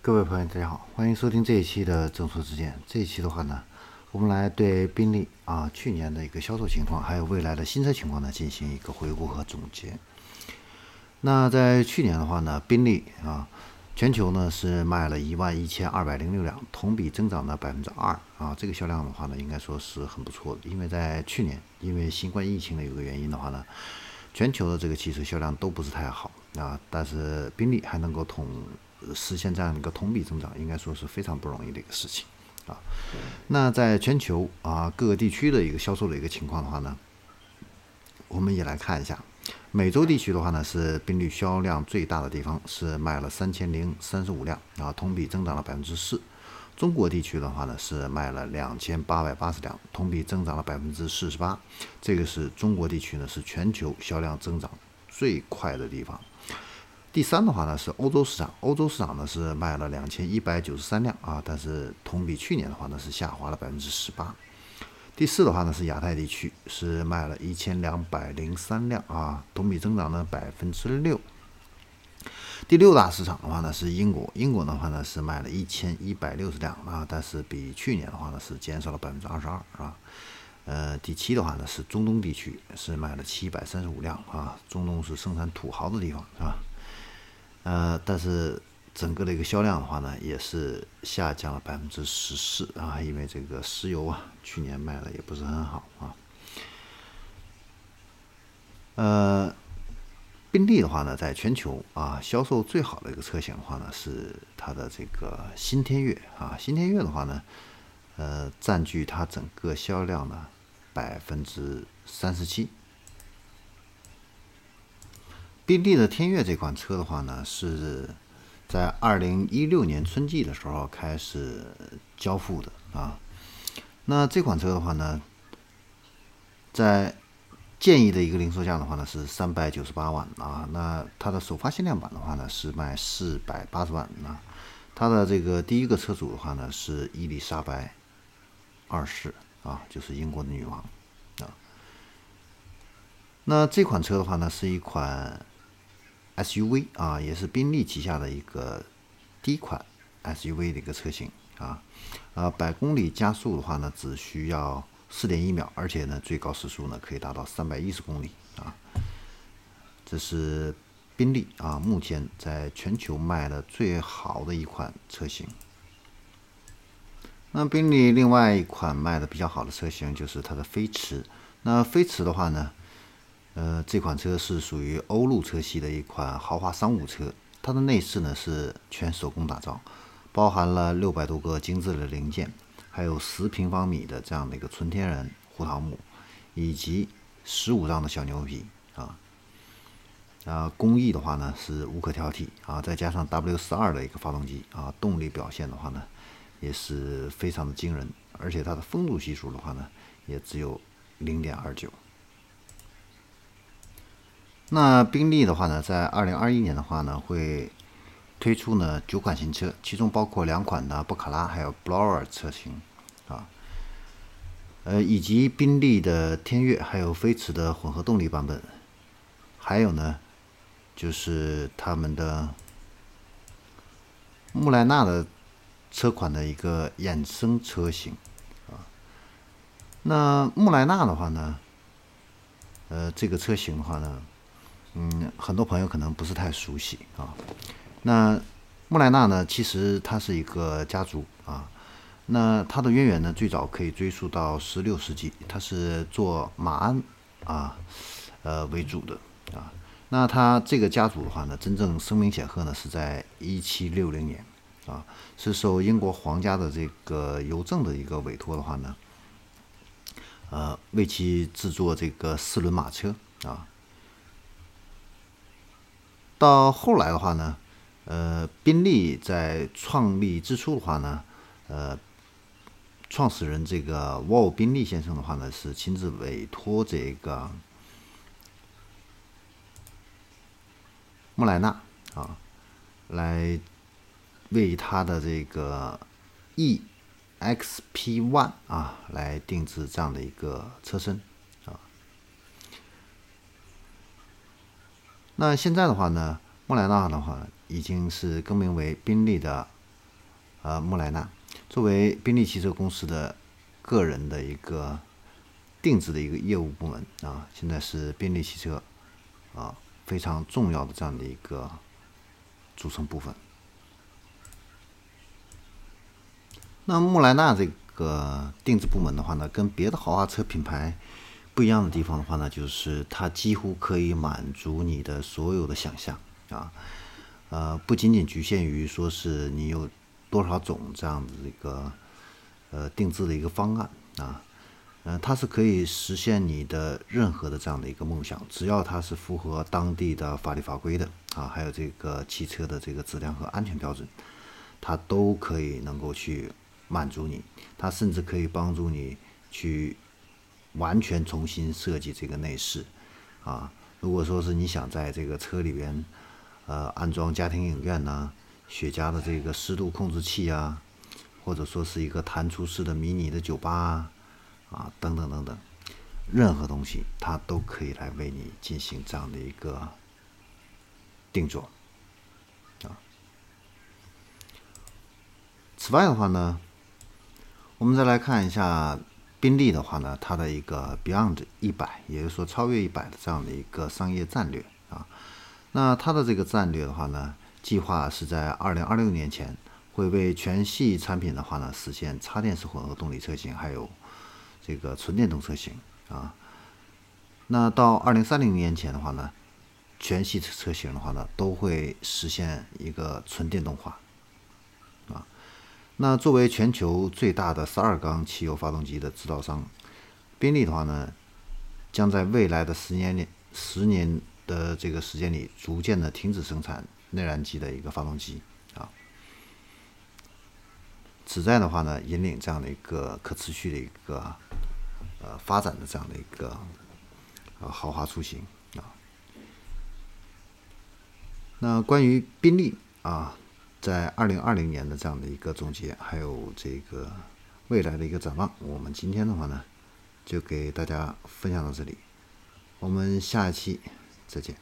各位朋友，大家好，欢迎收听这一期的正说之见。这一期的话呢，我们来对宾利啊去年的一个销售情况，还有未来的新车情况呢进行一个回顾和总结。那在去年的话呢，宾利啊全球呢是卖了一万一千二百零六辆，同比增长了百分之二啊。这个销量的话呢，应该说是很不错的，因为在去年因为新冠疫情的有个原因的话呢，全球的这个汽车销量都不是太好啊，但是宾利还能够同实现这样一个同比增长，应该说是非常不容易的一个事情啊。那在全球啊各个地区的一个销售的一个情况的话呢，我们也来看一下。美洲地区的话呢，是宾利销量最大的地方，是卖了三千零三十五辆啊，同比增长了百分之四。中国地区的话呢，是卖了两千八百八十辆，同比增长了百分之四十八。这个是中国地区呢，是全球销量增长最快的地方。第三的话呢是欧洲市场，欧洲市场呢是卖了两千一百九十三辆啊，但是同比去年的话呢是下滑了百分之十八。第四的话呢是亚太地区，是卖了一千两百零三辆啊，同比增长了百分之六。第六大市场的话呢是英国，英国的话呢是卖了一千一百六十辆啊，但是比去年的话呢是减少了百分之二十二啊。呃，第七的话呢是中东地区，是卖了七百三十五辆啊，中东是生产土豪的地方是吧？呃，但是整个的一个销量的话呢，也是下降了百分之十四啊，因为这个石油啊，去年卖的也不是很好啊。呃，宾利的话呢，在全球啊销售最好的一个车型的话呢，是它的这个新天悦啊，新天悦的话呢，呃，占据它整个销量的百分之三十七。宾利的天悦这款车的话呢，是在二零一六年春季的时候开始交付的啊。那这款车的话呢，在建议的一个零售价的话呢是三百九十八万啊。那它的首发限量版的话呢是卖四百八十万啊。它的这个第一个车主的话呢是伊丽莎白二世啊，就是英国的女王啊。那这款车的话呢是一款。SUV 啊，也是宾利旗下的一个第一款 SUV 的一个车型啊，呃，百公里加速的话呢，只需要四点一秒，而且呢，最高时速呢可以达到三百一十公里啊。这是宾利啊，目前在全球卖的最好的一款车型。那宾利另外一款卖的比较好的车型就是它的飞驰。那飞驰的话呢？呃，这款车是属于欧陆车系的一款豪华商务车，它的内饰呢是全手工打造，包含了六百多个精致的零件，还有十平方米的这样的一个纯天然胡桃木，以及十五张的小牛皮啊，啊，工艺的话呢是无可挑剔啊，再加上 W 四二的一个发动机啊，动力表现的话呢也是非常的惊人，而且它的风阻系数的话呢也只有零点二九。那宾利的话呢，在二零二一年的话呢，会推出呢九款新车，其中包括两款的布卡拉还有 Blower 车型啊，呃，以及宾利的天悦还有飞驰的混合动力版本，还有呢，就是他们的穆莱纳的车款的一个衍生车型啊。那穆莱纳的话呢，呃，这个车型的话呢。嗯，很多朋友可能不是太熟悉啊。那穆莱纳呢，其实它是一个家族啊。那它的渊源呢，最早可以追溯到十六世纪，它是做马鞍啊，呃为主的啊。那它这个家族的话呢，真正声名显赫呢，是在一七六零年啊，是受英国皇家的这个邮政的一个委托的话呢，呃，为其制作这个四轮马车啊。到后来的话呢，呃，宾利在创立之初的话呢，呃，创始人这个沃尔宾利先生的话呢，是亲自委托这个穆莱纳啊，来为他的这个 EXP One 啊来定制这样的一个车身。那现在的话呢，莫莱纳的话已经是更名为宾利的呃穆莱纳，作为宾利汽车公司的个人的一个定制的一个业务部门啊，现在是宾利汽车啊非常重要的这样的一个组成部分。那穆莱纳这个定制部门的话呢，跟别的豪华车品牌不一样的地方的话呢，就是它几乎可以满足你的所有的想象啊，呃，不仅仅局限于说是你有多少种这样子一个呃定制的一个方案啊，呃，它是可以实现你的任何的这样的一个梦想，只要它是符合当地的法律法规的啊，还有这个汽车的这个质量和安全标准，它都可以能够去。满足你，它甚至可以帮助你去完全重新设计这个内饰啊。如果说是你想在这个车里边呃安装家庭影院呐、雪茄的这个湿度控制器啊，或者说是一个弹出式的迷你的酒吧啊啊等等等等，任何东西它都可以来为你进行这样的一个定做啊。此外的话呢。我们再来看一下宾利的话呢，它的一个 Beyond 一百，也就是说超越一百的这样的一个商业战略啊。那它的这个战略的话呢，计划是在二零二六年前会为全系产品的话呢实现插电式混合动力车型，还有这个纯电动车型啊。那到二零三零年前的话呢，全系车型的话呢都会实现一个纯电动化。那作为全球最大的十二缸汽油发动机的制造商，宾利的话呢，将在未来的十年里、十年的这个时间里，逐渐的停止生产内燃机的一个发动机啊，旨在的话呢，引领这样的一个可持续的一个呃发展的这样的一个呃豪华出行啊。那关于宾利啊。在二零二零年的这样的一个总结，还有这个未来的一个展望，我们今天的话呢，就给大家分享到这里，我们下一期再见。